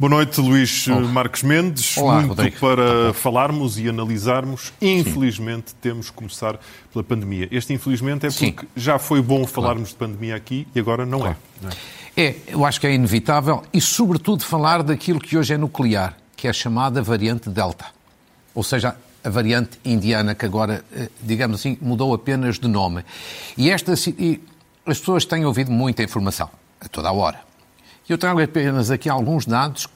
Boa noite, Luís Olá. Marques Mendes. Olá, Muito Rodrigo. para falarmos e analisarmos. Infelizmente, Sim. temos que começar pela pandemia. Este, infelizmente, é porque Sim. já foi bom falarmos claro. de pandemia aqui e agora não, claro. é. não é. É, eu acho que é inevitável e, sobretudo, falar daquilo que hoje é nuclear, que é a chamada variante Delta. Ou seja, a variante indiana, que agora, eh, digamos assim, mudou apenas de nome. E, esta, e as pessoas têm ouvido muita informação, a toda a hora. Eu trago apenas aqui alguns dados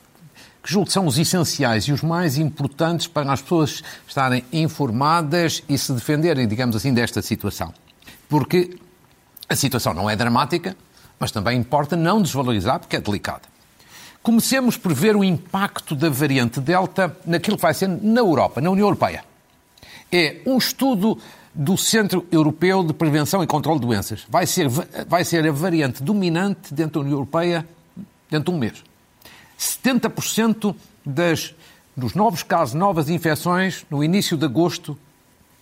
que julgo que são os essenciais e os mais importantes para as pessoas estarem informadas e se defenderem, digamos assim, desta situação. Porque a situação não é dramática, mas também importa não desvalorizar, porque é delicada. Comecemos por ver o impacto da variante Delta naquilo que vai ser na Europa, na União Europeia. É um estudo do Centro Europeu de Prevenção e Controlo de Doenças. Vai ser, vai ser a variante dominante dentro da União Europeia dentro de um mês. 70% das, dos novos casos, novas infecções, no início de agosto,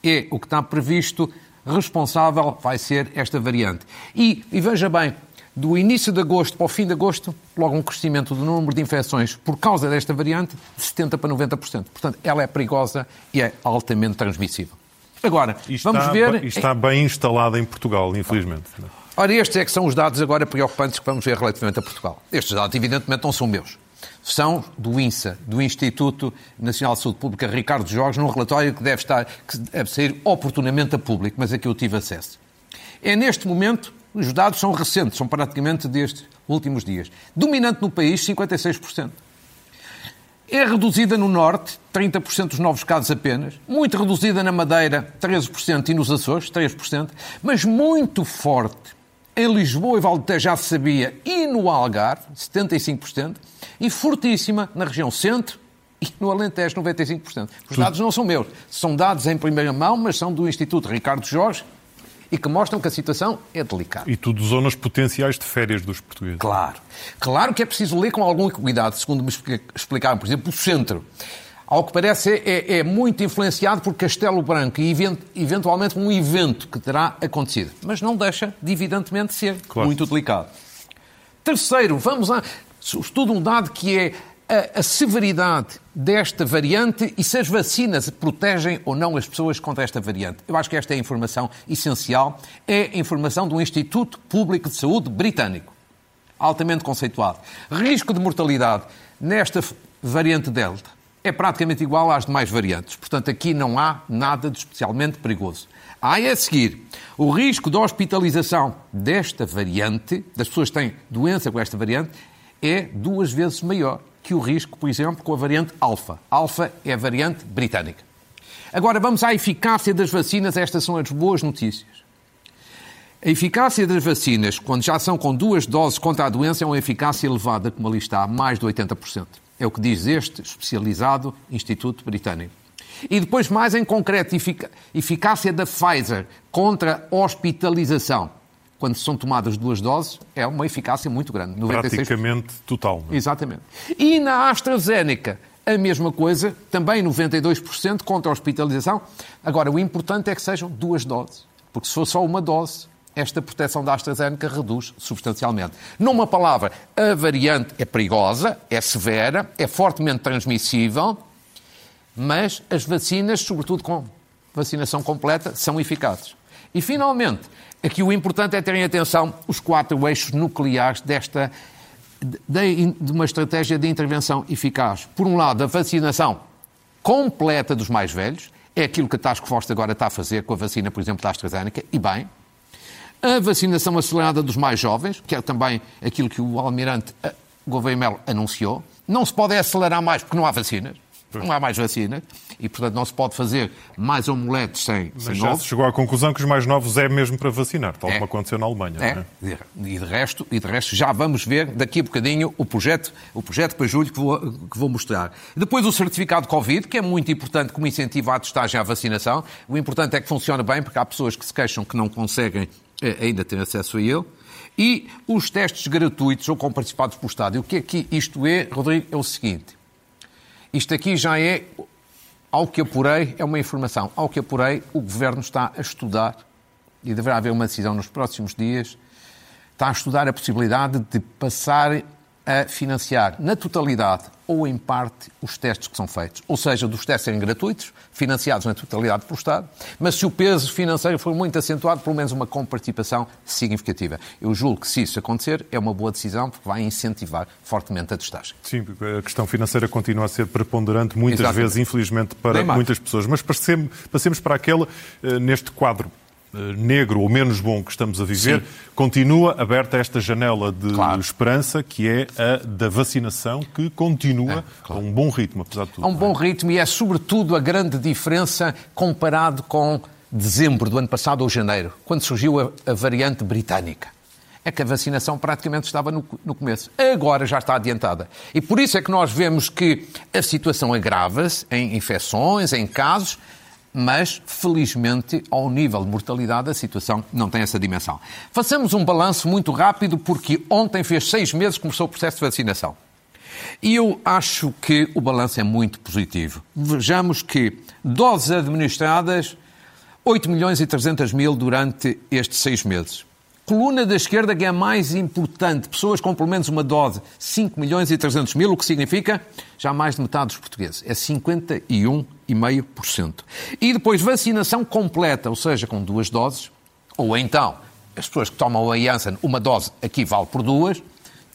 é o que está previsto, responsável vai ser esta variante. E, e veja bem, do início de agosto para o fim de agosto, logo um crescimento do número de infecções por causa desta variante de 70% para 90%. Portanto, ela é perigosa e é altamente transmissível. Agora, está, vamos ver... está bem instalada em Portugal, infelizmente. Ora, estes é que são os dados agora preocupantes que vamos ver relativamente a Portugal. Estes dados, evidentemente, não são meus. São do INSA, do Instituto Nacional de Saúde Pública, Ricardo Jorge, num relatório que deve, estar, que deve sair oportunamente a público, mas a que eu tive acesso. É neste momento, os dados são recentes, são praticamente destes últimos dias. Dominante no país, 56%. É reduzida no Norte, 30% dos novos casos apenas. Muito reduzida na Madeira, 13%, e nos Açores, 3%. Mas muito forte em Lisboa e Valdetejo já se sabia, e no Algarve, 75%, e fortíssima na região centro e no Alentejo, 95%. Os dados não são meus, são dados em primeira mão, mas são do Instituto Ricardo Jorge e que mostram que a situação é delicada. E tudo zonas potenciais de férias dos portugueses. Claro. Claro que é preciso ler com algum cuidado, segundo me explicaram, por exemplo, o centro ao que parece, é, é, muito influenciado por Castelo Branco e eventualmente um evento que terá acontecido. Mas não deixa de, evidentemente, ser claro. muito delicado. Terceiro, vamos a. Estudo um dado que é a, a, severidade desta variante e se as vacinas protegem ou não as pessoas contra esta variante. Eu acho que esta é a informação essencial. É a informação do Instituto Público de Saúde britânico, altamente conceituado. Risco de mortalidade nesta variante Delta é praticamente igual às demais variantes. Portanto, aqui não há nada de especialmente perigoso. Há a seguir o risco de hospitalização desta variante, das pessoas que têm doença com esta variante, é duas vezes maior que o risco, por exemplo, com a variante alfa. Alfa é a variante britânica. Agora vamos à eficácia das vacinas. Estas são as boas notícias. A eficácia das vacinas, quando já são com duas doses contra a doença, é uma eficácia elevada, como ali está, mais de 80%. É o que diz este especializado Instituto Britânico. E depois, mais em concreto, eficácia da Pfizer contra hospitalização. Quando são tomadas duas doses, é uma eficácia muito grande. 96%. Praticamente total. Não é? Exatamente. E na AstraZeneca, a mesma coisa, também 92% contra a hospitalização. Agora, o importante é que sejam duas doses. Porque se for só uma dose, esta proteção da AstraZeneca reduz substancialmente. Numa palavra, a variante é perigosa, é severa, é fortemente transmissível, mas as vacinas, sobretudo com vacinação completa, são eficazes. E, finalmente, aqui o importante é terem atenção os quatro eixos nucleares desta de, de uma estratégia de intervenção eficaz. Por um lado, a vacinação completa dos mais velhos, é aquilo que a Task Force agora está a fazer com a vacina, por exemplo, da AstraZeneca, e bem, a vacinação acelerada dos mais jovens, que é também aquilo que o almirante eh, Gouveia Melo anunciou. Não se pode acelerar mais porque não há vacinas. Não há mais vacinas e, portanto, não se pode fazer mais omeletes sem, Mas sem já novos. se chegou à conclusão que os mais novos é mesmo para vacinar, tal é. como aconteceu na Alemanha. É. é? E, de resto, e de resto já vamos ver daqui a bocadinho o projeto, o projeto para julho que vou, que vou mostrar. Depois o certificado Covid, que é muito importante como incentivo à testagem à vacinação. O importante é que funcione bem, porque há pessoas que se queixam que não conseguem ainda tem acesso a ele. E os testes gratuitos ou com participados pelo Estado. o que é que isto é, Rodrigo, é o seguinte. Isto aqui já é, ao que apurei, é uma informação. Ao que apurei, o Governo está a estudar, e deverá haver uma decisão nos próximos dias, está a estudar a possibilidade de passar a financiar na totalidade ou em parte os testes que são feitos. Ou seja, dos testes serem gratuitos, financiados na totalidade pelo Estado, mas se o peso financeiro for muito acentuado, pelo menos uma comparticipação significativa. Eu julgo que se isso acontecer, é uma boa decisão, porque vai incentivar fortemente a testagem. Sim, a questão financeira continua a ser preponderante, muitas Exatamente. vezes, infelizmente, para muitas pessoas. Mas passemos para aquela, eh, neste quadro negro ou menos bom que estamos a viver, Sim. continua aberta esta janela de claro. esperança, que é a da vacinação, que continua é, claro. a um bom ritmo, apesar de tudo. A um bom é? ritmo e é, sobretudo, a grande diferença comparado com dezembro do ano passado ou janeiro, quando surgiu a, a variante britânica. É que a vacinação praticamente estava no, no, começo. Agora já está adiantada. E por isso é que nós vemos que a situação agrava-se em infecções, em casos, mas, felizmente, ao nível de mortalidade, a situação não tem essa dimensão. Façamos um balanço muito rápido, porque ontem fez seis meses que começou o processo de vacinação. E eu acho que o balanço é muito positivo. Vejamos que doses administradas, 8 milhões e 300 mil durante estes seis meses coluna da esquerda que é a mais importante, pessoas com pelo menos uma dose, 5 milhões e 300 mil, o que significa já mais de metade dos portugueses, é 51,5%. E depois vacinação completa, ou seja, com duas doses, ou então as pessoas que tomam a Janssen, uma dose aqui vale por duas,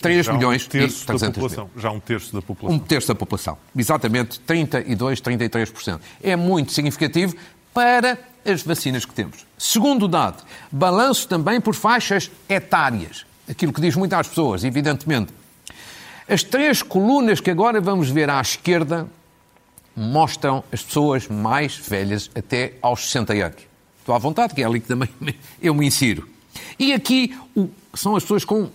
3 milhões um e 300 mil. Já um terço da população. Um terço da população. Exatamente, 32, 33%. É muito significativo para as vacinas que temos. Segundo dado, balanço também por faixas etárias. Aquilo que diz muito às pessoas, evidentemente. As três colunas que agora vamos ver à esquerda mostram as pessoas mais velhas até aos 60 anos. Estou à vontade, que é ali que também eu me insiro. E aqui são as pessoas com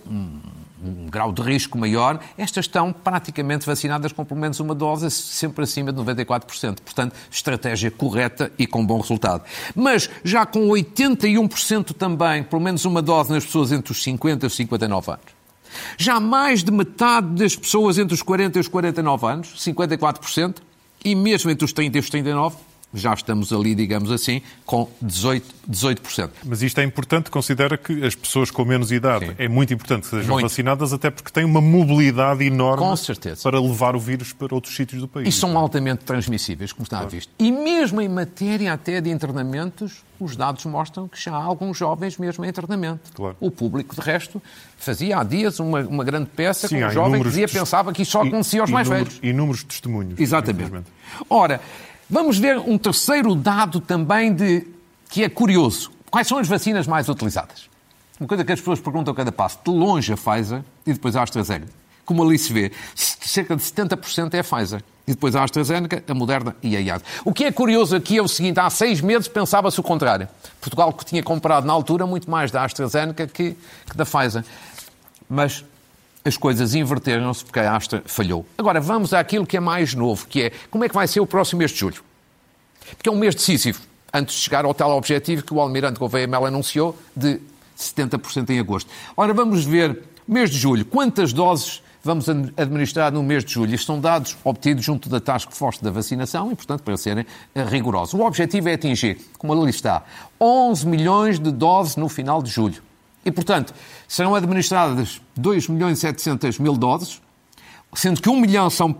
um grau de risco maior, estas estão praticamente vacinadas com pelo menos uma dose, sempre acima de 94%. Portanto, estratégia correta e com bom resultado. Mas já com 81% também, pelo menos uma dose nas pessoas entre os 50 e os 59 anos. Já mais de metade das pessoas entre os 40 e os 49 anos, 54%, e mesmo entre os 30 e os 39, já estamos ali, digamos assim, com 18%. 18%. Mas isto é importante, considera que as pessoas com menos idade Sim. é muito importante que sejam muito. vacinadas, até porque têm uma mobilidade enorme para levar o vírus para outros sítios do país. E são altamente transmissíveis, como está claro. visto. E mesmo em matéria até de internamentos, os dados mostram que já há alguns jovens mesmo em internamento. Claro. O público, de resto, fazia há dias uma, uma grande peça Sim, com um jovem que dizia, pensava que isso só acontecia aos mais velhos. Inúmeros testemunhos. Exatamente. Ora, Vamos ver um terceiro dado também de que é curioso. Quais são as vacinas mais utilizadas? Uma coisa que as pessoas perguntam a cada passo. De longe a Pfizer e depois a AstraZeneca. Como ali se vê, cerca de 70% é a Pfizer. E depois a AstraZeneca, a Moderna e a IAD. O que é curioso aqui é o seguinte, há seis meses pensava-se o contrário. Portugal que tinha comprado na altura muito mais da AstraZeneca que, que da Pfizer. Mas as coisas inverteram-se porque a Astra falhou. Agora, vamos àquilo que é mais novo, que é como é que vai ser o próximo mês de julho. Porque é um mês decisivo, antes de chegar ao tal objetivo que o Almirante Gouveia Mel anunciou, de 70% em agosto. Ora, vamos ver, mês de julho, quantas doses vamos administrar no mês de julho. Isto são dados obtidos junto da Task Force da vacinação e, portanto, para serem eh, rigorosos. O objetivo é atingir, como ali está, 11 milhões de doses no final de julho. E, portanto, serão administradas 2 milhões e 700 mil doses, sendo que 1 milhão são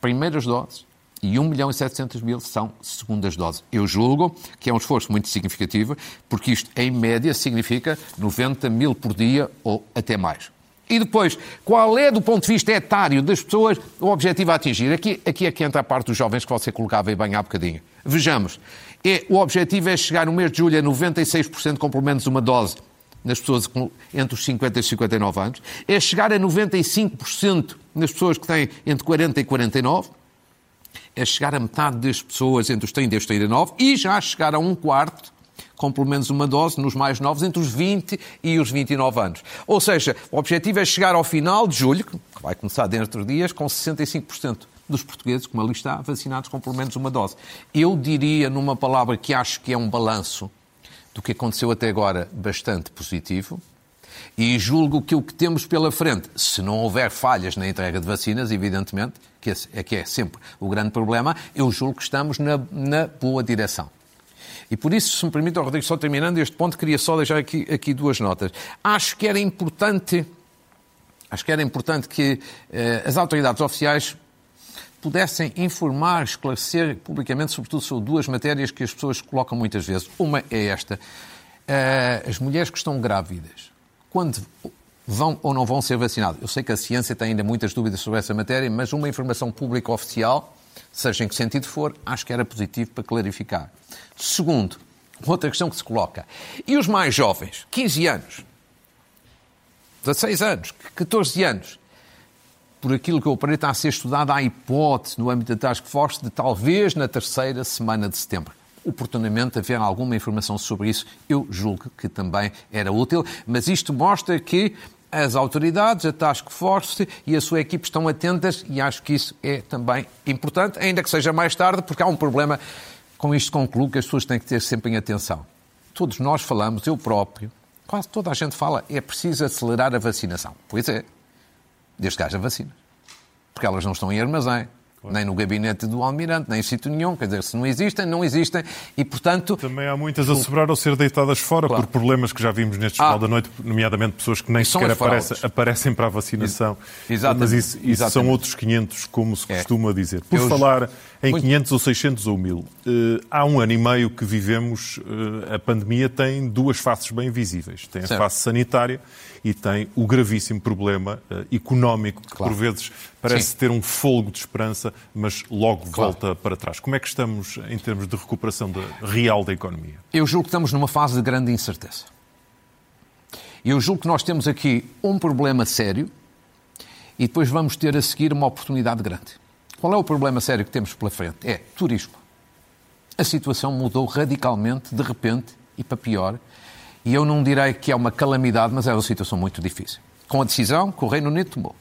primeiras doses e 1 milhão e 700 mil são segundas doses. Eu julgo que é um esforço muito significativo, porque isto, em média, significa 90 mil por dia ou até mais. E depois, qual é, do ponto de vista etário das pessoas, o objetivo a atingir? Aqui, aqui é que entra a parte dos jovens que você colocava bem há bocadinho. Vejamos, é, o objetivo é chegar no mês de julho a 96% com pelo menos uma dose nas pessoas entre os 50 e 59 anos, é chegar a 95% nas pessoas que têm entre 40 e 49, é chegar a metade das pessoas entre os 30 e os 39 e já chegar a um quarto com pelo menos uma dose nos mais novos, entre os 20 e os 29 anos. Ou seja, o objetivo é chegar ao final de julho, que vai começar dentro de dias, com 65% dos portugueses, como ali está, vacinados com pelo menos uma dose. Eu diria, numa palavra que acho que é um balanço do que aconteceu até agora bastante positivo. E julgo que o que temos pela frente, se não houver falhas na entrega de vacinas, evidentemente, que é que é sempre o grande problema, eu julgo que estamos na, na boa direção. E por isso, se me permite, Rodrigo, só terminando este ponto, queria só deixar aqui, aqui duas notas. Acho que era importante Acho que era importante que eh, as autoridades oficiais pudessem informar, esclarecer publicamente, sobretudo sobre duas matérias que as pessoas colocam muitas vezes. Uma é esta. Uh, as mulheres que estão grávidas, quando vão ou não vão ser vacinadas? Eu sei que a ciência tem ainda muitas dúvidas sobre essa matéria, mas uma informação pública oficial, seja em que sentido for, acho que era positivo para clarificar. Segundo, outra questão que se coloca. E os mais jovens, 15 anos, 16 anos, 14 anos, por aquilo que eu aprendi, está a ser estudada a hipótese no âmbito da Task Force de talvez na terceira semana de setembro. Oportunamente haver alguma informação sobre isso, eu julgo que também era útil, mas isto mostra que as autoridades, a Task Force e a sua equipe estão atentas e acho que isso é também importante, ainda que seja mais tarde, porque há um problema. Com isto concluo que as pessoas têm que ter sempre em atenção. Todos nós falamos, eu próprio, quase toda a gente fala, é preciso acelerar a vacinação. Pois é, desde que haja vacinas. Porque elas não estão em armazém, Claro. Nem no gabinete do Almirante, nem em sítio nenhum. Quer dizer, se não existem, não existem. E, portanto... Também há muitas a sobrar ou ser deitadas fora claro. por problemas que já vimos neste Jornal ah. da Noite, nomeadamente pessoas que nem sequer aparecem, aparecem, para a vacinação. Exatamente. Mas isso, isso são outros 500, como se é. costuma é. dizer. Por Eu... falar em Muito... 500 ou 600 ou 1000, eh, há um ano e meio que vivemos, eh, a pandemia tem duas faces bem visíveis. Tem a certo. face sanitária e tem o gravíssimo problema uh, económico, que claro. por vezes parece Sim. ter um folgo de esperança, mas logo claro. volta para trás. Como é que estamos em termos de recuperação de, real da economia? Eu julgo que estamos numa fase de grande incerteza. Eu julgo que nós temos aqui um problema sério e depois vamos ter a seguir uma oportunidade grande. Qual é o problema sério que temos pela frente? É turismo. A situação mudou radicalmente, de repente, e para pior, e eu não direi que é uma calamidade, mas é uma situação muito difícil. Com a decisão que o Reino Unido tomou,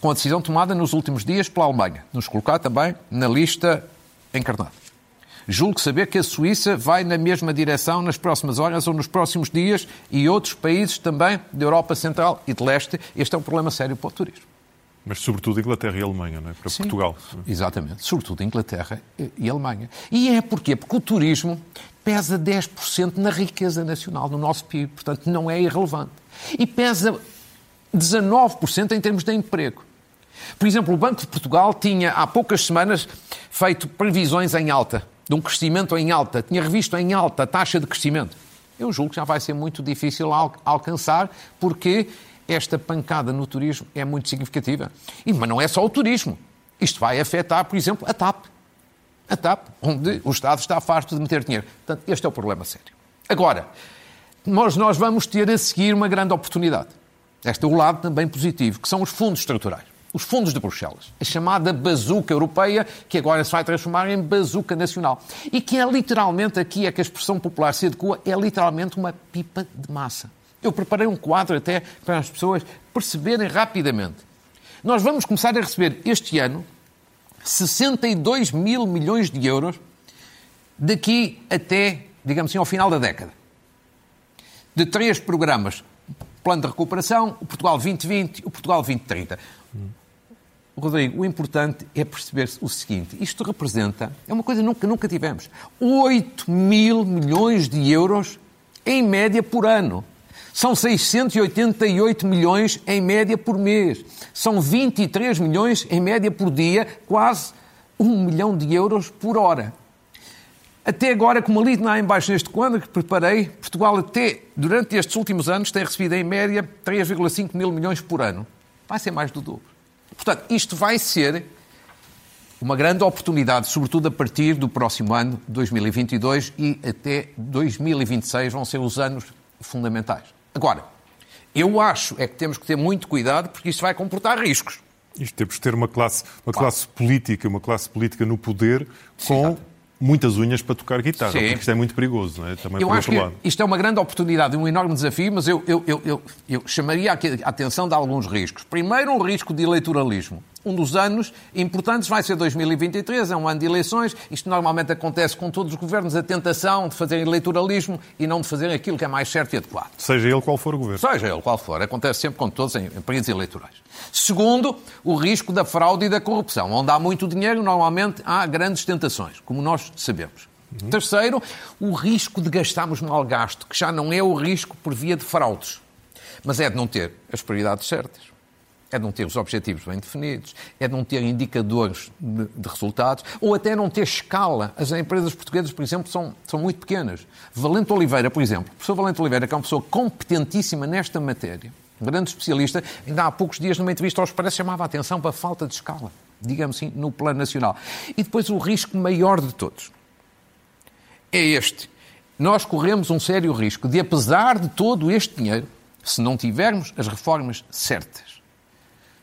com a decisão tomada nos últimos dias pela Alemanha, nos colocar também na lista encarnada. Julgo saber que a Suíça vai na mesma direção nas próximas horas ou nos próximos dias e outros países também da Europa Central e de Leste. Este é um problema sério para o turismo. Mas sobretudo Inglaterra e Alemanha, não é? Para Sim, Portugal. Exatamente, sobretudo Inglaterra e Alemanha. E é porquê? Porque o turismo pesa 10% na riqueza nacional, no nosso PIB, portanto não é irrelevante. E pesa 19% em termos de emprego. Por exemplo, o Banco de Portugal tinha há poucas semanas feito previsões em alta, de um crescimento em alta, tinha revisto em alta a taxa de crescimento. Eu julgo que já vai ser muito difícil alcançar, porque esta pancada no turismo é muito significativa. E, mas não é só o turismo. Isto vai afetar, por exemplo, a TAP a TAP, onde o Estado está farto de meter dinheiro. Portanto, este é o problema sério. Agora, nós, nós vamos ter a seguir uma grande oportunidade. Este é o lado também positivo, que são os fundos estruturais. Os fundos de Bruxelas. A chamada bazuca europeia, que agora se vai transformar em bazuca nacional. E que é literalmente, aqui é que a expressão popular se adequa, é literalmente uma pipa de massa. Eu preparei um quadro até para as pessoas perceberem rapidamente. Nós vamos começar a receber este ano 62 mil milhões de euros daqui até, digamos assim, ao final da década. De três programas, Plano de Recuperação, o Portugal 2020 e o Portugal 2030. Rodrigo, o importante é perceber o seguinte: isto representa, é uma coisa que nunca, nunca tivemos, 8 mil milhões de euros em média por ano. São 688 milhões em média por mês. São 23 milhões em média por dia, quase um milhão de euros por hora. Até agora, como ali lá embaixo neste quadro que preparei, Portugal até durante estes últimos anos tem recebido em média 3,5 mil milhões por ano. Vai ser mais do dobro. Portanto, isto vai ser uma grande oportunidade, sobretudo a partir do próximo ano, 2022 e até 2026 vão ser os anos fundamentais. Agora, eu acho é que temos que ter muito cuidado porque isto vai comportar riscos. Isto temos que ter uma classe, uma claro. classe política, uma classe política no poder com Sim, muitas unhas para tocar guitarra, Sim. porque isto é muito perigoso, não é? Também eu acho que lado. isto é uma grande oportunidade, um enorme desafio, mas eu, eu, eu, eu, eu chamaria a atenção de alguns riscos. Primeiro, um risco de eleitoralismo um dos anos importantes vai ser 2023, é um ano de eleições. Isto normalmente acontece com todos os governos, a tentação de fazer eleitoralismo e não de fazer aquilo que é mais certo e adequado. Seja ele qual for o governo. Seja ele qual for, acontece sempre com todos em, em períodos eleitorais. Segundo, o risco da fraude e da corrupção. Onde há muito dinheiro, normalmente há grandes tentações, como nós sabemos. Uhum. Terceiro, o risco de gastarmos mal gasto, que já não é o risco por via de fraudes, mas é de não ter as prioridades certas. É não ter os objetivos bem definidos, é não ter indicadores de, de, resultados, ou até não ter escala. As empresas portuguesas, por exemplo, são, são muito pequenas. Valente Oliveira, por exemplo, o professor Valente Oliveira, que é uma pessoa competentíssima nesta matéria, um grande especialista, ainda há poucos dias, numa entrevista ao Expresso, chamava a atenção para a falta de escala, digamos assim, no plano nacional. E depois o risco maior de todos é este. Nós corremos um sério risco de, apesar de todo este dinheiro, se não tivermos as reformas certas,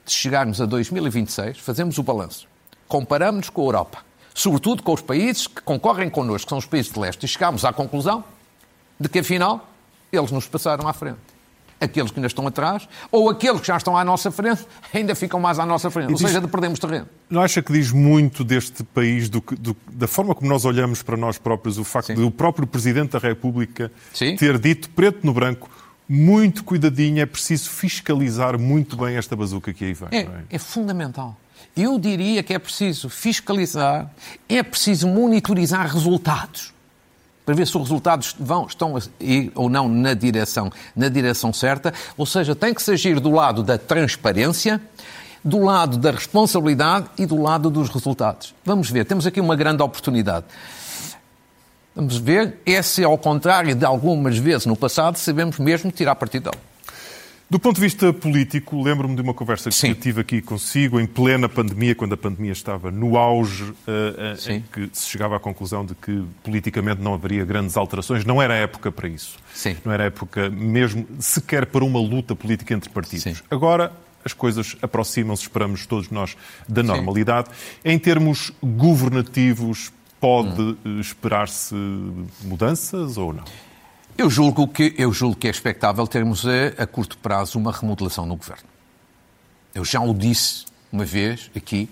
de chegarmos a 2026, fazemos o balanço, comparamos-nos com a Europa, sobretudo com os países que concorrem connosco, que são os países de leste, e chegamos à conclusão de que, afinal, eles nos passaram à frente. Aqueles que ainda estão atrás, ou aqueles que já estão à nossa frente, ainda ficam mais à nossa frente. E ou diz, seja, de perdemos terreno. Não acha que diz muito deste país, do, do, da forma como nós olhamos para nós próprios, o facto Sim. de o próprio Presidente da República Sim. ter dito, preto no branco, muito cuidadinho, é preciso fiscalizar muito bem esta bazuca que aí vem. É, é? é fundamental. Eu diria que é preciso fiscalizar, é preciso monitorizar resultados para ver se os resultados vão, estão ir ou não na direção, na direção certa. Ou seja, tem que se agir do lado da transparência, do lado da responsabilidade e do lado dos resultados. Vamos ver, temos aqui uma grande oportunidade. Vamos ver, esse, ao contrário de algumas vezes no passado, sabemos mesmo tirar partido dele. Do ponto de vista político, lembro-me de uma conversa que Sim. tive aqui consigo em plena pandemia, quando a pandemia estava no auge, uh, uh, em que se chegava à conclusão de que politicamente não haveria grandes alterações. Não era época para isso. Sim. Não era época mesmo sequer para uma luta política entre partidos. Sim. Agora as coisas aproximam-se, esperamos todos nós, da normalidade. Em termos governativos, Pode hum. esperar-se mudanças ou não? Eu julgo que, eu julgo que é expectável termos a, a curto prazo uma remodelação no governo. Eu já o disse uma vez aqui,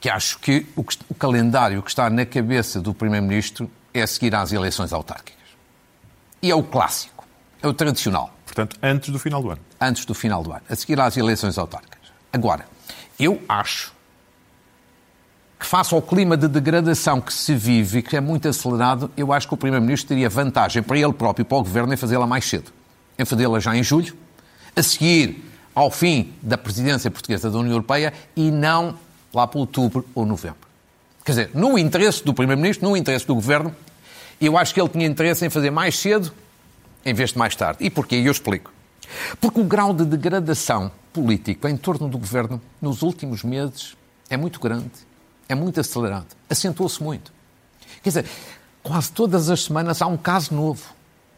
que acho que o, o calendário que está na cabeça do Primeiro-Ministro é seguir às eleições autárquicas. E é o clássico, é o tradicional. Portanto, antes do final do ano. Antes do final do ano, a seguir às eleições autárquicas. Agora, eu acho que face ao clima de degradação que se vive e que é muito acelerado, eu acho que o Primeiro-Ministro teria vantagem para ele próprio e para o Governo em fazê-la mais cedo. Em fazê-la já em julho, a seguir ao fim da presidência portuguesa da União Europeia e não lá para outubro ou novembro. Quer dizer, no interesse do Primeiro-Ministro, no interesse do Governo, eu acho que ele tinha interesse em fazer mais cedo em vez de mais tarde. E porquê? Eu explico. Porque o grau de degradação político em torno do Governo nos últimos meses é muito grande é muito acelerado. Acentuou-se muito. Quer dizer, quase todas as semanas há um caso novo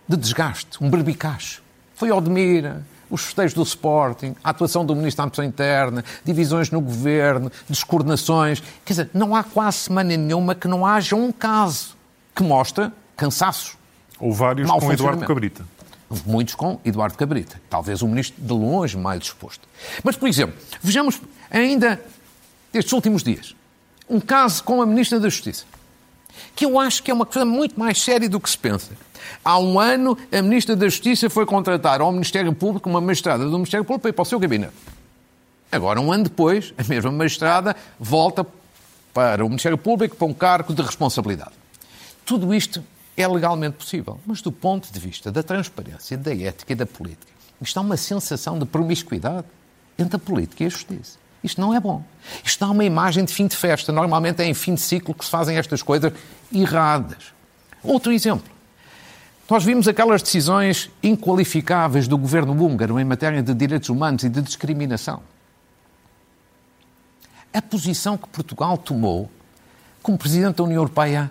de desgaste, um berbicacho. Foi Odmira, os festejos do Sporting, a atuação do Ministro da Administração Interna, divisões no Governo, descoordenações. Quer dizer, não há quase semana nenhuma que não haja um caso que mostra cansaço. Ou vários com Eduardo Cabrita. Muitos com Eduardo Cabrita. Talvez o Ministro de longe mais disposto. Mas, por exemplo, vejamos ainda estes últimos dias um caso com a Ministra da Justiça, que eu acho que é uma coisa muito mais séria do que se pensa. Há um ano, a Ministra da Justiça foi contratar ao Ministério Público uma magistrada do Ministério Público para ir para o seu gabinete. Agora, um ano depois, a mesma magistrada volta para o Ministério Público para um cargo de responsabilidade. Tudo isto é legalmente possível, mas do ponto de vista da transparência, da ética e da política, isto há uma sensação de promiscuidade entre a política e a justiça. Isto não é bom. Isto dá uma imagem de fim de festa. Normalmente é em fim de ciclo que se fazem estas coisas erradas. Outro exemplo. Nós vimos aquelas decisões inqualificáveis do governo húngaro em matéria de direitos humanos e de discriminação. A posição que Portugal tomou como Presidente da União Europeia,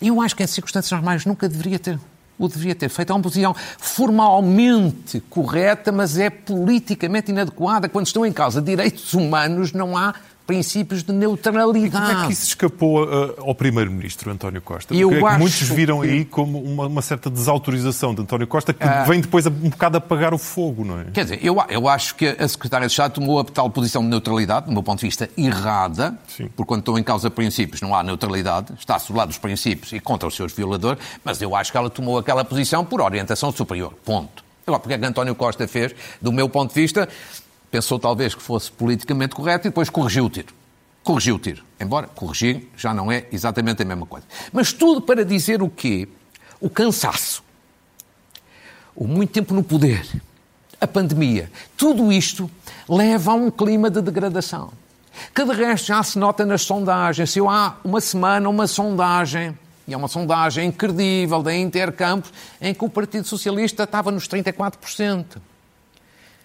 eu acho que em circunstâncias normais nunca deveria ter o deveria ter feito. É uma posição formalmente correta, mas é politicamente inadequada. Quando estão em causa direitos humanos, não há princípios de neutralidade. como é que isso escapou uh, ao Primeiro-Ministro António Costa? Eu é muitos viram que... aí como uma, uma, certa desautorização de António Costa que vem depois um bocado apagar o fogo, não é? Quer dizer, eu, eu acho que a Secretária de Estado tomou a tal posição de neutralidade, do meu ponto de vista, errada, Sim. porque quando estão em causa princípios não há neutralidade, está-se do lado dos princípios e contra os seus violadores, mas eu acho que ela tomou aquela posição por orientação superior. Ponto. Agora, porque é que António Costa fez, do meu ponto de vista, pensou talvez que fosse politicamente correto e depois corrigiu o tiro. Corrigiu o tiro. Embora corrigir já não é exatamente a mesma coisa. Mas tudo para dizer o quê? O cansaço. O muito tempo no poder. a pandemia. Tudo isto leva a um clima de degradação. Que de resto já se nota nas sondagens. Se eu há uma semana uma sondagem, e é uma sondagem incredível da Intercampos, em que o Partido Socialista estava nos 34%.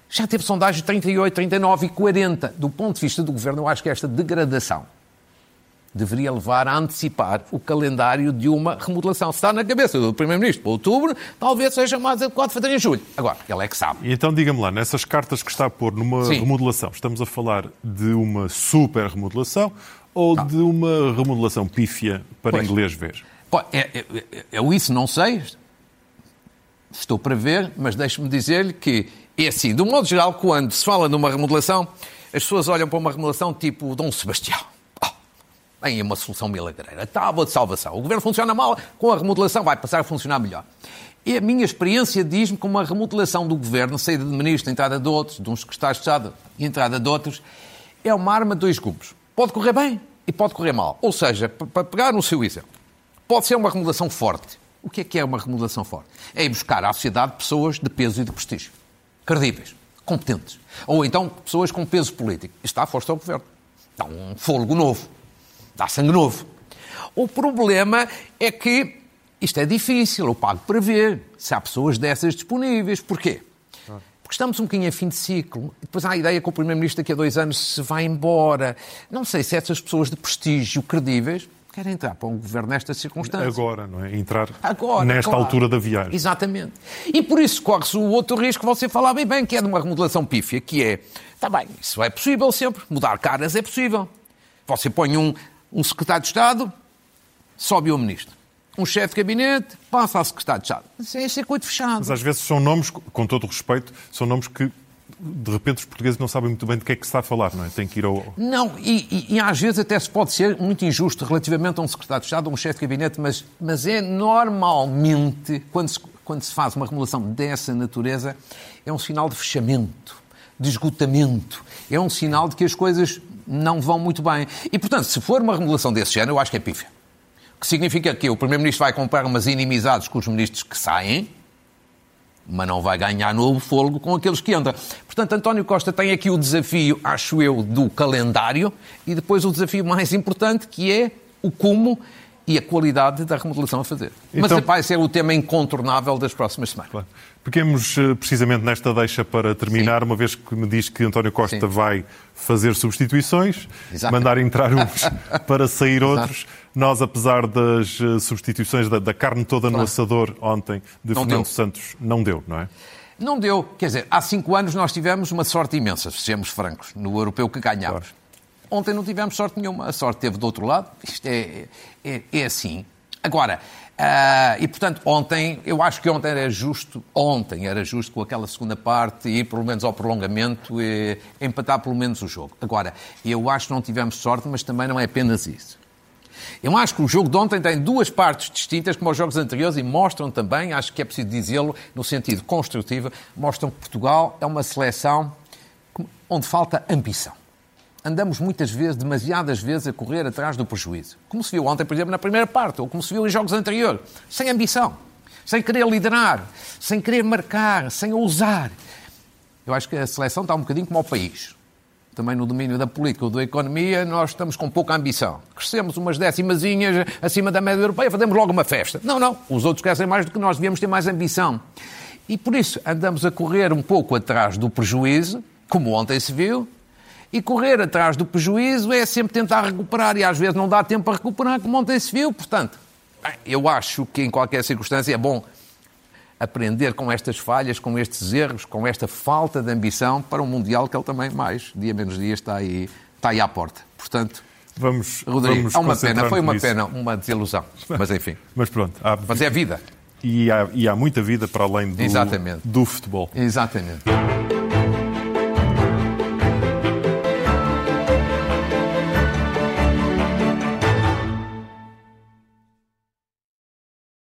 Já teve sondagens de 38, 39 e 40. Do ponto de vista do governo, eu acho que esta degradação deveria levar a antecipar o calendário de uma remodelação. Se está na cabeça do Primeiro-Ministro para outubro, talvez seja mais adequado fazer em julho. Agora, ele é que sabe. E então, diga-me lá, nessas cartas que está a pôr numa Sim. remodelação, estamos a falar de uma super remodelação ou não. de uma remodelação pífia para pois. inglês ver? É, é, é, eu isso não sei, estou para ver, mas deixe-me dizer-lhe que é assim, de um modo geral, quando se fala numa remodelação, as pessoas olham para uma remodelação tipo Dom Sebastião. Bem, é uma solução milagreira. Tábua de salvação. O governo funciona mal, com a remodelação vai passar a funcionar melhor. E a minha experiência diz-me que uma remodelação do governo, saída de ministro, entrada de outros, de um secretário de Estado e entrada de outros, é uma arma de dois gumes. Pode correr bem e pode correr mal. Ou seja, para pegar no seu exemplo, pode ser uma remodelação forte. O que é que é uma remodelação forte? É ir buscar à sociedade pessoas de peso e de prestígio. Credíveis, competentes. Ou então pessoas com peso político. Está a força ao governo. Dá um fôlego novo dá sangue novo. O problema é que isto é difícil, eu pago para ver se há pessoas dessas disponíveis. Porquê? Porque estamos um bocadinho a fim de ciclo. E depois há a ideia que o Primeiro-Ministro daqui a dois anos se vai embora. Não sei se essas pessoas de prestígio credíveis querem entrar para um governo nestas circunstâncias. Agora, não é? Entrar Agora, nesta claro. altura da viagem. Exatamente. E por isso corre-se o outro risco que você falava bem, bem, que é de uma remodelação pífia, que é, está bem, isso é possível sempre, mudar caras é possível. Você põe um, um secretário de Estado, sobe o ministro. Um chefe de gabinete passa a secretário de Estado. Isso é, coisa fechado. Mas às vezes são nomes, com todo o respeito, são nomes que de repente os portugueses não sabem muito bem de que é que se está a falar, não é? Tem que ir ao. Não, e, e, e, às vezes até se pode ser muito injusto relativamente a um secretário de Estado ou um chefe de gabinete, mas, mas é normalmente, quando se, quando se faz uma remodelação dessa natureza, é um sinal de fechamento, de esgotamento, é um sinal de que as coisas não vão muito bem. E, portanto, se for uma remodelação desse género, eu acho que é pífia. O que significa que o Primeiro-Ministro vai comprar umas inimizades com os ministros que saem, mas não vai ganhar novo fôlego com aqueles que andam. Portanto, António Costa tem aqui o desafio, acho eu, do calendário e depois o desafio mais importante, que é o como e a qualidade da remodelação a fazer. Então, Mas vai ser o tema incontornável das próximas semanas. Claro. Peguemos eh, precisamente nesta deixa para terminar, Sim. uma vez que me diz que António Costa Sim. vai fazer substituições, Exato. mandar entrar uns para sair outros. Nós, apesar das eh, substituições da, da carne toda claro. no assador ontem de não Fernando deu. Santos, não deu, não é? Não deu. Quer dizer, há cinco anos nós tivemos uma sorte imensa, sejamos francos, no europeu que ganhámos. Claro. Ontem não tivemos sorte nenhuma. A sorte teve do outro lado. Isto é, é, é assim. Agora, uh, e portanto, ontem, eu acho que ontem era justo, ontem era justo com aquela segunda parte ir pelo menos ao prolongamento e empatar pelo menos o jogo. Agora, eu acho que não tivemos sorte, mas também não é apenas isso. Eu acho que o jogo de ontem tem duas partes distintas, como os jogos anteriores, e mostram também, acho que é preciso dizê-lo no sentido construtivo, mostram que Portugal é uma seleção onde falta ambição andamos muitas vezes, demasiadas vezes, a correr atrás do prejuízo. Como se viu ontem, por exemplo, na primeira parte, ou como se viu em jogos anteriores. Sem ambição, sem querer liderar, sem querer marcar, sem ousar. Eu acho que a seleção está um bocadinho como o país. Também no domínio da política ou da economia, nós estamos com pouca ambição. Crescemos umas décimazinhas acima da média europeia, fazemos logo uma festa. Não, não. Os outros crescem mais do que nós, devíamos ter mais ambição. E por isso andamos a correr um pouco atrás do prejuízo, como ontem se viu, e correr atrás do prejuízo é sempre tentar recuperar e às vezes não dá tempo para recuperar, como ontem se viu. Portanto, eu acho que em qualquer circunstância é bom aprender com estas falhas, com estes erros, com esta falta de ambição para um Mundial que ele também mais, dia menos dia, está aí, está aí à porta. Portanto, vamos, Rodrigo, vamos é uma pena, foi uma nisso. pena, uma desilusão, mas enfim. Mas pronto. Há... Mas é a vida. E há, e há muita vida para além do, do futebol. Exatamente.